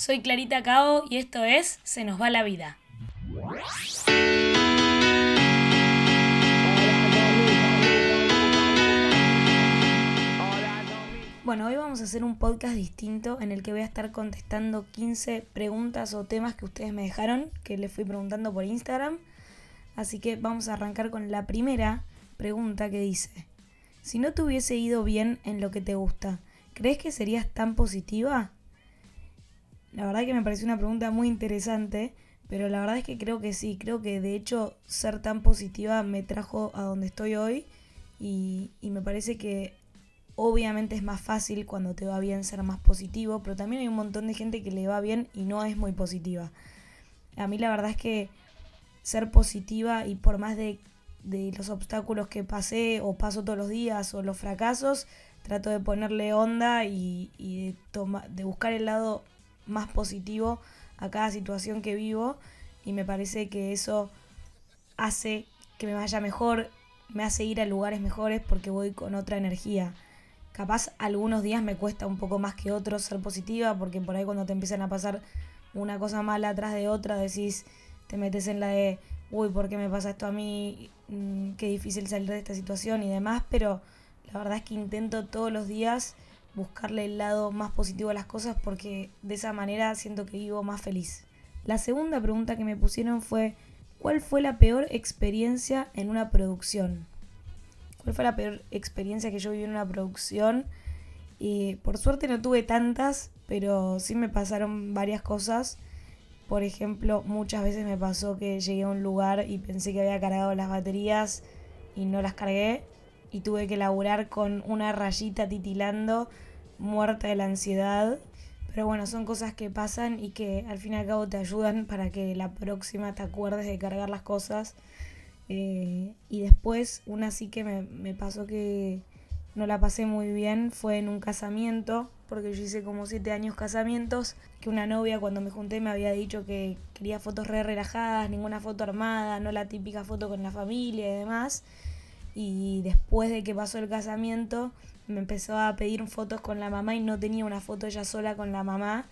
Soy Clarita Cao y esto es Se nos va la vida. Bueno, hoy vamos a hacer un podcast distinto en el que voy a estar contestando 15 preguntas o temas que ustedes me dejaron, que les fui preguntando por Instagram. Así que vamos a arrancar con la primera pregunta que dice, si no te hubiese ido bien en lo que te gusta, ¿crees que serías tan positiva? La verdad que me pareció una pregunta muy interesante, pero la verdad es que creo que sí, creo que de hecho ser tan positiva me trajo a donde estoy hoy y, me parece que obviamente es más fácil cuando te va bien ser más positivo, pero también hay un montón de gente que le va bien y no es muy positiva. A mí la verdad es que ser positiva y por más de, los obstáculos que pasé o paso todos los días o los fracasos, trato de ponerle onda y, y de, de buscar el lado más positivo a cada situación que vivo y me parece que eso hace que me vaya mejor, me hace ir a lugares mejores porque voy con otra energía. Capaz algunos días me cuesta un poco más que otros ser positiva porque por ahí cuando te empiezan a pasar una cosa mala atrás de otra decís, te metes en la de, uy, ¿por qué me pasa esto a mí? Mm, qué difícil salir de esta situación y demás, pero la verdad es que intento todos los días buscarle el lado más positivo a las cosas porque de esa manera siento que vivo más feliz. La segunda pregunta que me pusieron fue, ¿cuál fue la peor experiencia en una producción? ¿Cuál fue la peor experiencia que yo viví en una producción? Y por suerte no tuve tantas, pero sí me pasaron varias cosas. Por ejemplo, muchas veces me pasó que llegué a un lugar y pensé que había cargado las baterías y no las cargué y tuve que laburar con una rayita titilando, muerta de la ansiedad. Pero bueno, son cosas que pasan y que al fin y al cabo te ayudan para que la próxima te acuerdes de cargar las cosas. Eh, y después, una sí que me, me pasó que no la pasé muy bien, fue en un casamiento, porque yo hice como siete años casamientos, que una novia cuando me junté me había dicho que quería fotos re relajadas, ninguna foto armada, no la típica foto con la familia y demás y después de que pasó el casamiento me empezó a pedir fotos con la mamá y no tenía una foto ella sola con la mamá.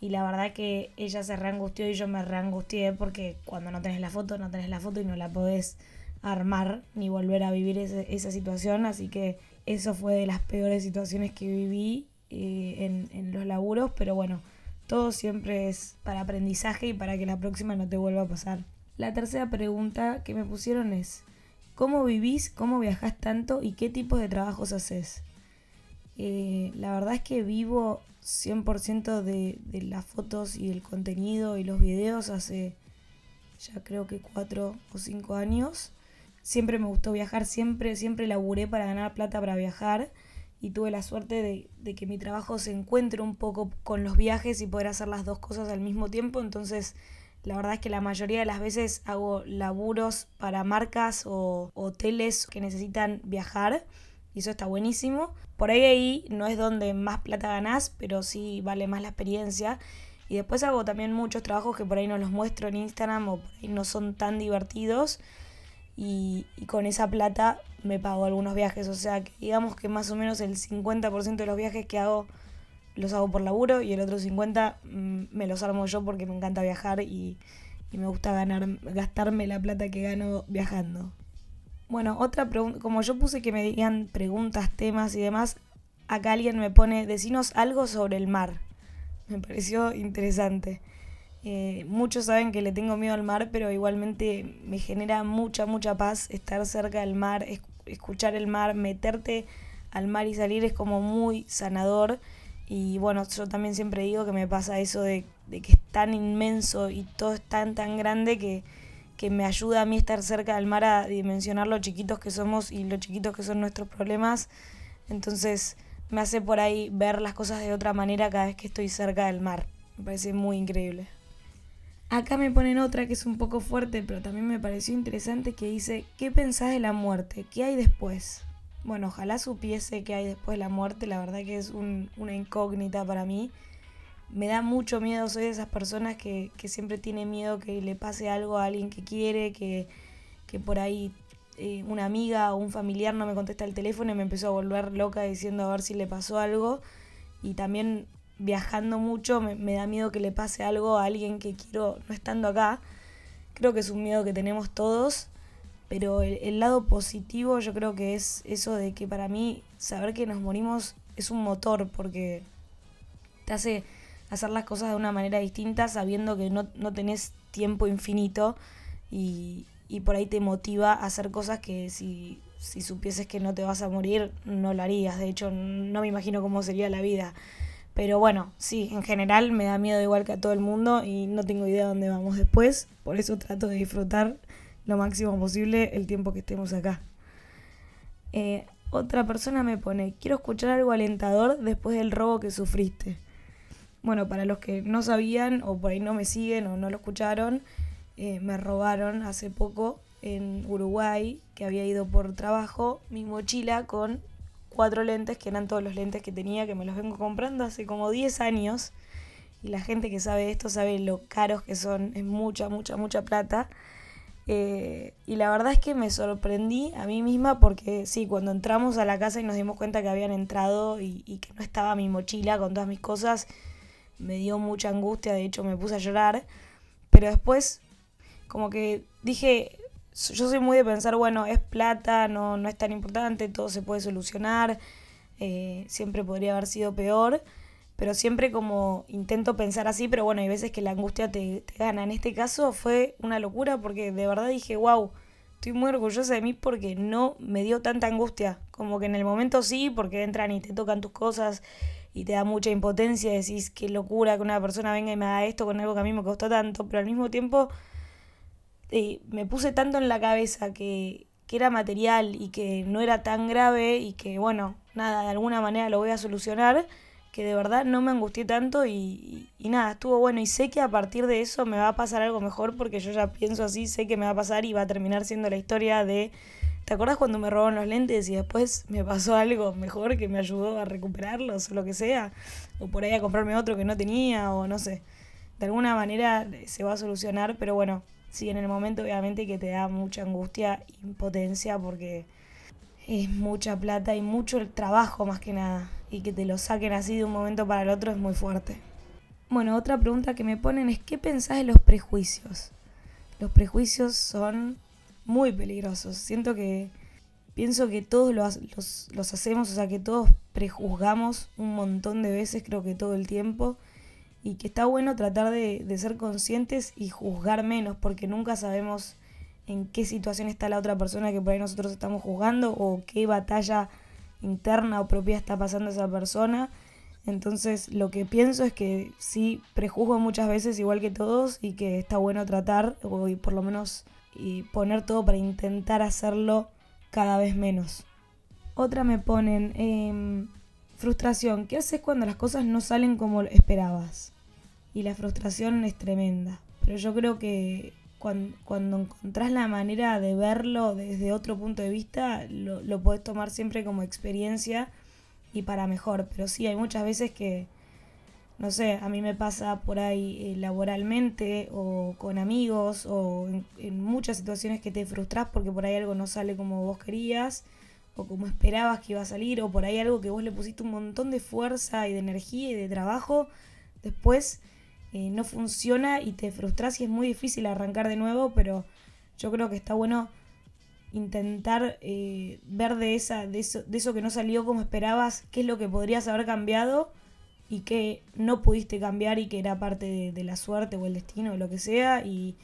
Y la verdad que ella se reangustió y yo me reangustié porque cuando no tenés la foto, no tenés la foto y no la podés armar ni volver a vivir esa situación, así que eso fue de las peores situaciones que viví eh, en, en los laburos, pero bueno, todo siempre es para aprendizaje y para que la próxima no te vuelva a pasar. La tercera pregunta que me pusieron es, ¿Cómo vivís? ¿Cómo viajás tanto? ¿Y qué tipos de trabajos haces? Eh, la verdad es que vivo 100% de, de las fotos y el contenido y los videos hace ya creo que 4 o 5 años. Siempre me gustó viajar, siempre, siempre laburé para ganar plata para viajar y tuve la suerte de, de, que mi trabajo se encuentre un poco con los viajes y poder hacer las dos cosas al mismo tiempo. Entonces la verdad es que la mayoría de las veces hago laburos para marcas o hoteles que necesitan viajar y eso está buenísimo. Por ahí ahí no es donde más plata ganás, pero sí vale más la experiencia. Y después hago también muchos trabajos que por ahí no los muestro en Instagram o por ahí no son tan divertidos. Y, y con esa plata me pago algunos viajes. O sea que digamos que más o menos el 50% de los viajes que hago los hago por laburo y el otro 50 mm, me los armo yo porque me encanta viajar y, me gusta ganar, gastarme la plata que gano viajando. Bueno, otra pregunta, como yo puse que me digan preguntas, temas y demás, acá alguien me pone, decinos algo sobre el mar. Me pareció interesante. Eh, muchos saben que le tengo miedo al mar, pero igualmente me genera mucha, mucha paz estar cerca del mar, escuchar el mar, meterte al mar y salir es como muy sanador y bueno, yo también siempre digo que me pasa eso de, que es tan inmenso y todo es tan, tan grande que, que me ayuda a mí estar cerca del mar a dimensionar lo chiquitos que somos y lo chiquitos que son nuestros problemas. Entonces me hace por ahí ver las cosas de otra manera cada vez que estoy cerca del mar. Me parece muy increíble. Acá me ponen otra que es un poco fuerte, pero también me pareció interesante que dice, ¿qué pensás de la muerte? ¿Qué hay después? Bueno, ojalá supiese qué hay después de la muerte, la verdad que es una incógnita para mí. Me da mucho miedo, soy de esas personas que, siempre tiene miedo que le pase algo a alguien que quiere, que, por ahí eh, una amiga o un familiar no me contesta el teléfono y me empezó a volver loca diciendo a ver si le pasó algo. Y también viajando mucho, me, me, da miedo que le pase algo a alguien que quiero no estando acá. Creo que es un miedo que tenemos todos, pero el, lado positivo yo creo que es eso de que para mí saber que nos morimos es un motor porque te hace hacer las cosas de una manera distinta sabiendo que no, no tenés tiempo infinito y, y por ahí te motiva a hacer cosas que si, si supieses que no te vas a morir, no lo harías. De hecho, no me imagino cómo sería la vida. Pero bueno, sí, en general me da miedo igual que a todo el mundo y no tengo idea de dónde vamos después. Por eso trato de disfrutar lo máximo posible el tiempo que estemos acá. Eh, otra persona me pone, quiero escuchar algo alentador después del robo que sufriste. Bueno, para los que no sabían o por ahí no me siguen o no lo escucharon, eh, me robaron hace poco en Uruguay, que había ido por trabajo, mi mochila con cuatro lentes, que eran todos los lentes que tenía, que me los vengo comprando hace como 10 años. Y la gente que sabe esto sabe lo caros que son, es mucha, mucha, mucha plata. Eh, y la verdad es que me sorprendí a mí misma porque sí, cuando entramos a la casa y nos dimos cuenta que habían entrado y, que no estaba mi mochila con todas mis cosas, me dio mucha angustia, de hecho me puse a llorar. Pero después como que dije, yo soy muy de pensar, bueno, es plata, no, no es tan importante, todo se puede solucionar, eh, siempre podría haber sido peor, pero siempre como intento pensar así, pero bueno, hay veces que la angustia te, te gana. En este caso fue una locura porque de verdad dije, wow, estoy muy orgullosa de mí porque no me dio tanta angustia, como que en el momento sí, porque entran y te tocan tus cosas y te da mucha impotencia, decís qué locura que una persona venga y me haga esto con algo que a mí me costó tanto, pero al mismo tiempo eh, me puse tanto en la cabeza que, que era material y que no era tan grave y que, bueno, nada, de alguna manera lo voy a solucionar, que de verdad no me angustié tanto y, nada, estuvo bueno. Y sé que a partir de eso me va a pasar algo mejor porque yo ya pienso así, sé que me va a pasar y va a terminar siendo la historia de... ¿Te acuerdas cuando me robaron los lentes y después me pasó algo mejor que me ayudó a recuperarlos o lo que sea? O por ahí a comprarme otro que no tenía o no sé. De alguna manera se va a solucionar, pero bueno, Sí, en el momento obviamente que te da mucha angustia, impotencia, porque es mucha plata y mucho trabajo más que nada. Y que te lo saquen así de un momento para el otro es muy fuerte. Bueno, otra pregunta que me ponen es ¿qué pensás de los prejuicios? Los prejuicios son muy peligrosos. Siento que pienso que todos los, los, hacemos, o sea que todos prejuzgamos un montón de veces, creo que todo el tiempo y que está bueno tratar de, de, ser conscientes y juzgar menos, porque nunca sabemos en qué situación está la otra persona que por ahí nosotros estamos juzgando o qué batalla interna o propia está pasando esa persona. Entonces lo que pienso es que sí prejuzgo muchas veces igual que todos y que está bueno tratar o y por lo menos y poner todo para intentar hacerlo cada vez menos. Otra me ponen, eh, frustración, ¿qué haces cuando las cosas no salen como esperabas? y la frustración es tremenda. Pero yo creo que cuando, cuando encontrás la manera de verlo desde otro punto de vista, lo, lo podés tomar siempre como experiencia y para mejor. Pero sí, hay muchas veces que, no sé, a mí me pasa por ahí eh, laboralmente o con amigos o en, en, muchas situaciones que te frustras porque por ahí algo no sale como vos querías o como esperabas que iba a salir o por ahí algo que vos le pusiste un montón de fuerza y de energía y de trabajo, después eh, no funciona y te frustras y es muy difícil arrancar de nuevo, pero yo creo que está bueno intentar eh, ver de, esa, de, eso, de eso que no salió como esperabas, qué es lo que podrías haber cambiado y que no pudiste cambiar y que era parte de, la suerte o el destino o lo que sea, y,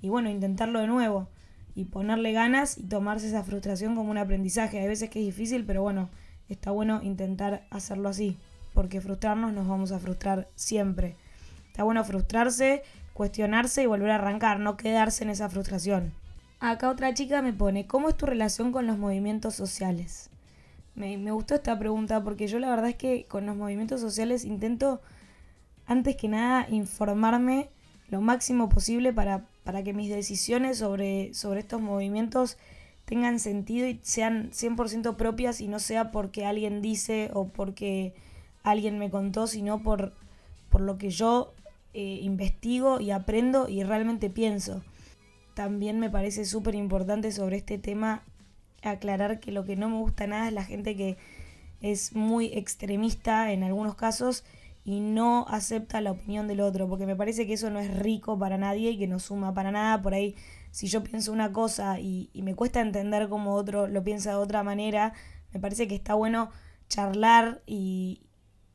y bueno, intentarlo de nuevo y ponerle ganas y tomarse esa frustración como un aprendizaje. Hay veces que es difícil, pero bueno, está bueno intentar hacerlo así, porque frustrarnos nos vamos a frustrar siempre. Está bueno frustrarse, cuestionarse y volver a arrancar, no quedarse en esa frustración. Acá otra chica me pone, ¿cómo es tu relación con los movimientos sociales? Me, gustó esta pregunta porque yo la verdad es que con los movimientos sociales intento, antes que nada, informarme lo máximo posible para, para que mis decisiones sobre, sobre estos movimientos tengan sentido y sean 100% propias y no sea porque alguien dice o porque alguien me contó, sino por, por lo que yo eh, investigo y aprendo y realmente pienso. También me parece súper importante sobre este tema aclarar que lo que no me gusta nada es la gente que es muy extremista en algunos casos y no acepta la opinión del otro, porque me parece que eso no es rico para nadie y que no suma para nada. Por ahí, si yo pienso una cosa y, y me cuesta entender cómo otro lo piensa de otra manera, me parece que está bueno charlar y,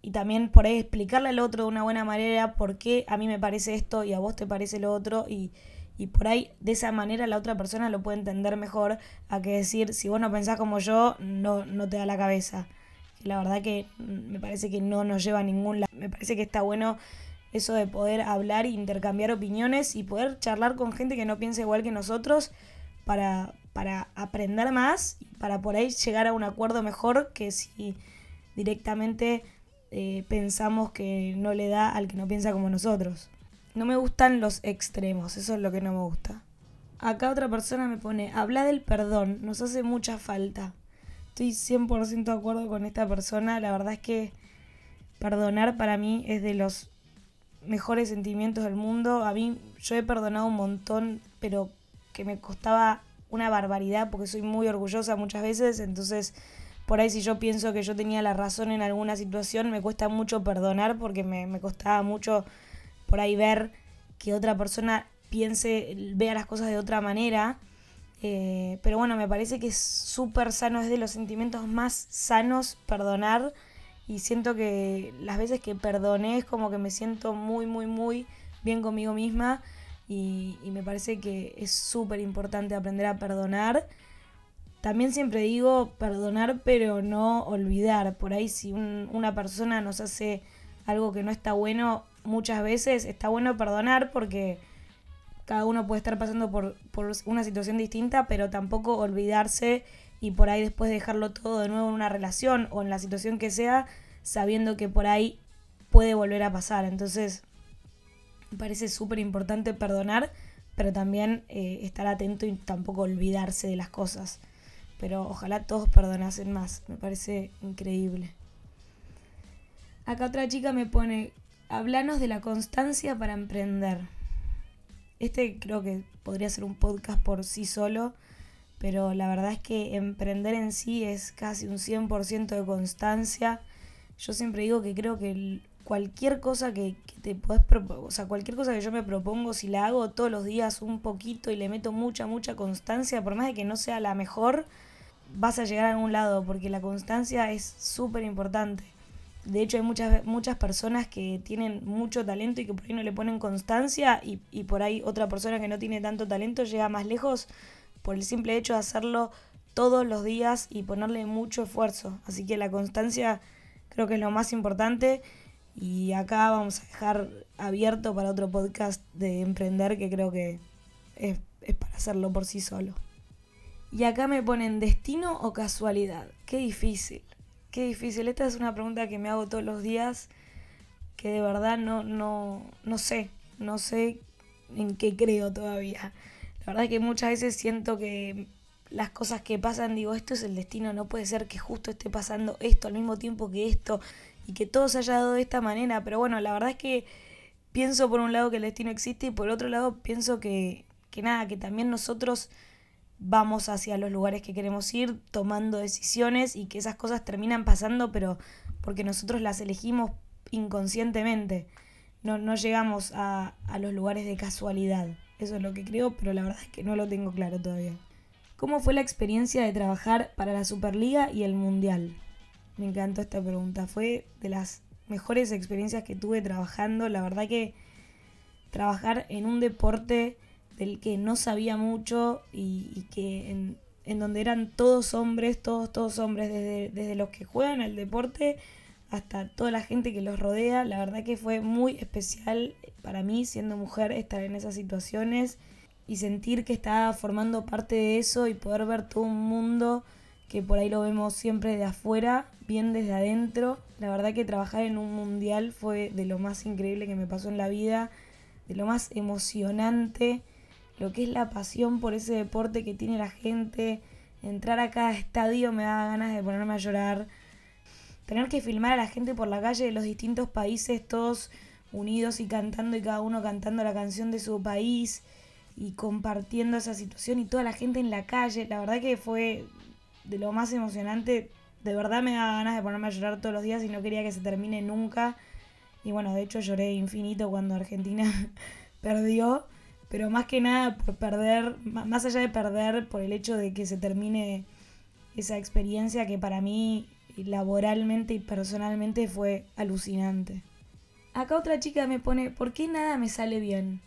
y también por ahí explicarle al otro de una buena manera por qué a mí me parece esto y a vos te parece lo otro y, y por ahí de esa manera la otra persona lo puede entender mejor a que decir si vos no pensás como yo no, no te da la cabeza. la verdad que me parece que no nos lleva a ningún lado. Me parece que está bueno eso de poder hablar e intercambiar opiniones y poder charlar con gente que no piensa igual que nosotros para, para aprender más para por ahí llegar a un acuerdo mejor que si directamente eh, pensamos que no le da al que no piensa como nosotros. No me gustan los extremos, eso es lo que no me gusta. Acá otra persona me pone, habla del perdón, nos hace mucha falta. Estoy 100% de acuerdo con esta persona, la verdad es que perdonar para mí es de los mejores sentimientos del mundo. A mí yo he perdonado un montón, pero que me costaba una barbaridad porque soy muy orgullosa muchas veces, entonces por ahí si yo pienso que yo tenía la razón en alguna situación, me cuesta mucho perdonar porque me, me costaba mucho por ahí ver que otra persona piense, vea las cosas de otra manera. Eh, pero bueno, me parece que es súper sano, es de los sentimientos más sanos perdonar. Y siento que las veces que perdoné es como que me siento muy, muy, muy bien conmigo misma. Y, y me parece que es súper importante aprender a perdonar. También siempre digo perdonar, pero no olvidar. Por ahí si una persona nos hace algo que no está bueno, muchas veces está bueno perdonar porque cada uno puede estar pasando por, por una situación distinta, pero tampoco olvidarse y por ahí después dejarlo todo de nuevo en una relación o en la situación que sea, sabiendo que por ahí puede volver a pasar. Entonces, me parece súper importante perdonar, pero también eh, estar atento y tampoco olvidarse de las cosas pero ojalá todos perdonasen más, me parece increíble. Acá otra chica me pone, hablanos de la constancia para emprender. Este creo que podría ser un podcast por sí solo, pero la verdad es que emprender en sí es casi un 100% de constancia. Yo siempre digo que creo que cualquier cosa que, te puedes o sea, cualquier cosa que yo me propongo, si la hago todos los días un poquito y le meto mucha, mucha constancia, por más de que no sea la mejor, vas a llegar a algún lado, porque la constancia es súper importante. De hecho, hay muchas, muchas personas que tienen mucho talento y que por ahí no le ponen constancia y, y por ahí otra persona que no tiene tanto talento llega más lejos por el simple hecho de hacerlo todos los días y ponerle mucho esfuerzo. Así que la constancia creo que es lo más importante y acá vamos a dejar abierto para otro podcast de emprender que creo que es, es para hacerlo por sí solo. Y acá me ponen destino o casualidad. Qué difícil. Qué difícil. Esta es una pregunta que me hago todos los días que de verdad no, no, no sé. No sé en qué creo todavía. La verdad es que muchas veces siento que las cosas que pasan, digo, esto es el destino, no puede ser que justo esté pasando esto al mismo tiempo que esto y que todo se haya dado de esta manera. Pero bueno, la verdad es que pienso por un lado que el destino existe y por otro lado pienso que, que nada, que también nosotros vamos hacia los lugares que queremos ir, tomando decisiones y que esas cosas terminan pasando, pero porque nosotros las elegimos inconscientemente. No, no llegamos a, a los lugares de casualidad. Eso es lo que creo, pero la verdad es que no lo tengo claro todavía. ¿Cómo fue la experiencia de trabajar para la Superliga y el Mundial? Me encantó esta pregunta. Fue de las mejores experiencias que tuve trabajando. La verdad que trabajar en un deporte del que no sabía mucho y, que en, donde eran todos hombres, todos, todos hombres, desde, desde los que juegan el deporte hasta toda la gente que los rodea. La verdad que fue muy especial para mí, siendo mujer, estar en esas situaciones y sentir que estaba formando parte de eso y poder ver todo un mundo que por ahí lo vemos siempre de afuera, bien desde adentro. La verdad que trabajar en un mundial fue de lo más increíble que me pasó en la vida, de lo más emocionante lo que es la pasión por ese deporte que tiene la gente. Entrar a cada estadio me da ganas de ponerme a llorar. Tener que filmar a la gente por la calle de los distintos países, todos unidos y cantando y cada uno cantando la canción de su país y compartiendo esa situación y toda la gente en la calle. La verdad que fue de lo más emocionante. De verdad me da ganas de ponerme a llorar todos los días y no quería que se termine nunca. Y bueno, de hecho lloré infinito cuando Argentina perdió, pero más que nada por perder, más allá de perder, por el hecho de que se termine esa experiencia que para mí laboralmente y personalmente fue alucinante. Acá otra chica me pone, ¿por qué nada me sale bien?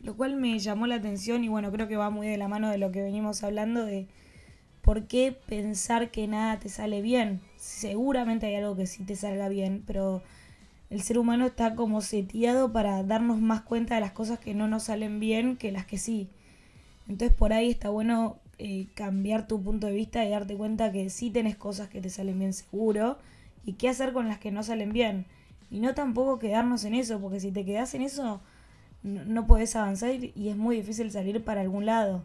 Lo cual me llamó la atención y bueno, creo que va muy de la mano de lo que venimos hablando de por qué pensar que nada te sale bien. Seguramente hay algo que sí te salga bien, pero el ser humano está como seteado para darnos más cuenta de las cosas que no nos salen bien que las que sí. Entonces por ahí está bueno eh, cambiar tu punto de vista y darte cuenta que sí tenés cosas que te salen bien seguro y qué hacer con las que no salen bien. Y no tampoco quedarnos en eso, porque si te quedas en eso no, no podés avanzar y es muy difícil salir para algún lado.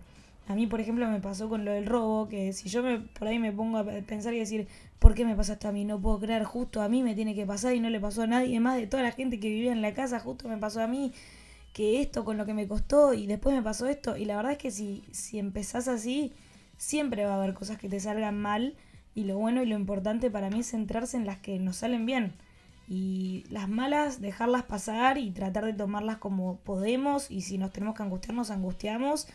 A mí, por ejemplo, me pasó con lo del robo, que si yo me, por ahí me pongo a pensar y decir, ¿por qué me pasa esto a mí? No puedo creer, justo a mí me tiene que pasar y no le pasó a nadie más de toda la gente que vivía en la casa, justo me pasó a mí que esto con lo que me costó y después me pasó esto. Y la verdad es que si, si empezás así, siempre va a haber cosas que te salgan mal y lo bueno y lo importante para mí es centrarse en las que nos salen bien. Y las malas, dejarlas pasar y tratar de tomarlas como podemos y si nos tenemos que angustiar, nos angustiamos,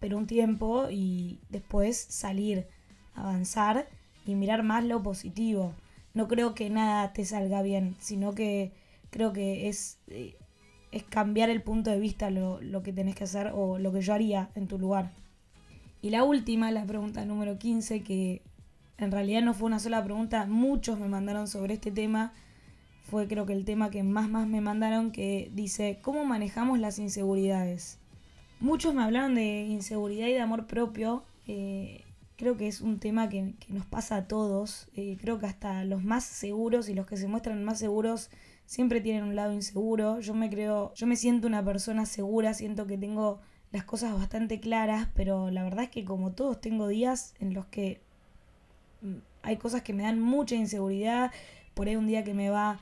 pero un tiempo y después salir, avanzar y mirar más lo positivo. No creo que nada te salga bien, sino que creo que es... Eh, es cambiar el punto de vista lo, lo que tenés que hacer o lo que yo haría en tu lugar. Y la última, la pregunta número 15, que en realidad no fue una sola pregunta, muchos me mandaron sobre este tema, fue creo que el tema que más más me mandaron, que dice, ¿cómo manejamos las inseguridades? Muchos me hablaron de inseguridad y de amor propio, eh, creo que es un tema que, nos pasa a todos, eh, creo que hasta los más seguros y los que se muestran más seguros siempre tienen un lado inseguro. Yo me creo, yo me siento una persona segura, siento que tengo las cosas bastante claras, pero la verdad es que como todos tengo días en los que mm, hay cosas que me dan mucha inseguridad, por ahí un día que me va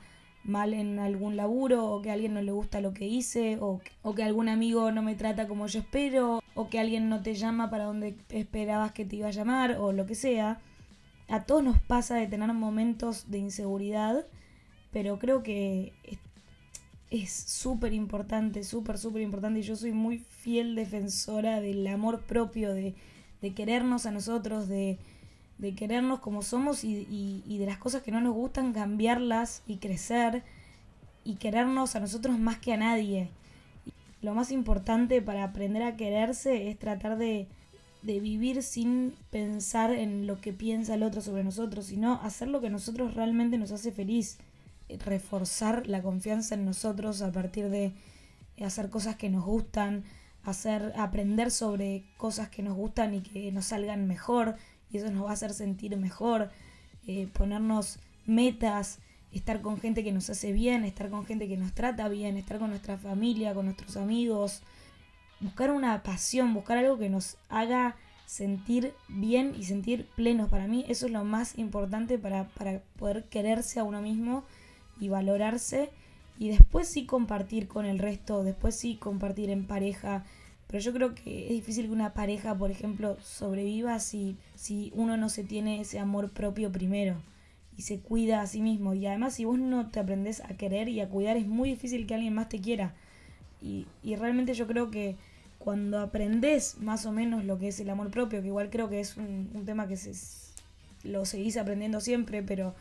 mal en algún laburo o que a alguien no le gusta lo que hice o, o, que algún amigo no me trata como yo espero o que alguien no te llama para donde esperabas que te iba a llamar o lo que sea. A todos nos pasa de tener momentos de inseguridad pero creo que es súper importante, súper, súper importante. Y yo soy muy fiel defensora del amor propio, de, de querernos a nosotros, de, de querernos como somos y, y, de las cosas que no nos gustan, cambiarlas y crecer y querernos a nosotros más que a nadie. Lo más importante para aprender a quererse es tratar de, de vivir sin pensar en lo que piensa el otro sobre nosotros, sino hacer lo que a nosotros realmente nos hace feliz reforzar la confianza en nosotros a partir de hacer cosas que nos gustan, hacer, aprender sobre cosas que nos gustan y que nos salgan mejor, y eso nos va a hacer sentir mejor, eh, ponernos metas, estar con gente que nos hace bien, estar con gente que nos trata bien, estar con nuestra familia, con nuestros amigos, buscar una pasión, buscar algo que nos haga sentir bien y sentir plenos. Para mí eso es lo más importante para, para poder quererse a uno mismo y valorarse y después sí compartir con el resto, después sí compartir en pareja. Pero yo creo que es difícil que una pareja, por ejemplo, sobreviva si, si uno no se tiene ese amor propio primero y se cuida a sí mismo. Y además si vos no te aprendes a querer y a cuidar, es muy difícil que alguien más te quiera. Y, y realmente yo creo que cuando aprendes más o menos lo que es el amor propio, que igual creo que es un, un tema que se, lo seguís aprendiendo siempre, pero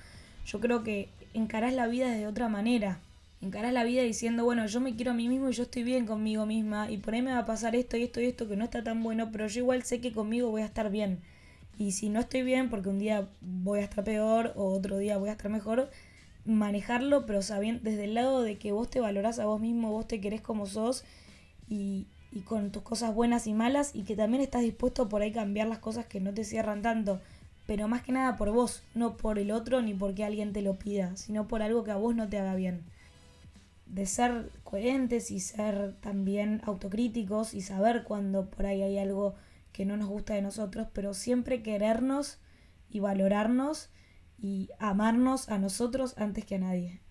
yo creo que encarás la vida de otra manera. Encarás la vida diciendo, bueno, yo me quiero a mí mismo y yo estoy bien conmigo misma y por ahí me va a pasar esto y esto y esto que no está tan bueno, pero yo igual sé que conmigo voy a estar bien. Y si no estoy bien, porque un día voy a estar peor o otro día voy a estar mejor, manejarlo, pero sabiendo desde el lado de que vos te valorás a vos mismo, vos te querés como sos y, y con tus cosas buenas y malas y que también estás dispuesto por ahí cambiar las cosas que no te cierran tanto pero más que nada por vos, no por el otro ni porque alguien te lo pida, sino por algo que a vos no te haga bien. De ser coherentes y ser también autocríticos y saber cuando por ahí hay algo que no nos gusta de nosotros, pero siempre querernos y valorarnos y amarnos a nosotros antes que a nadie.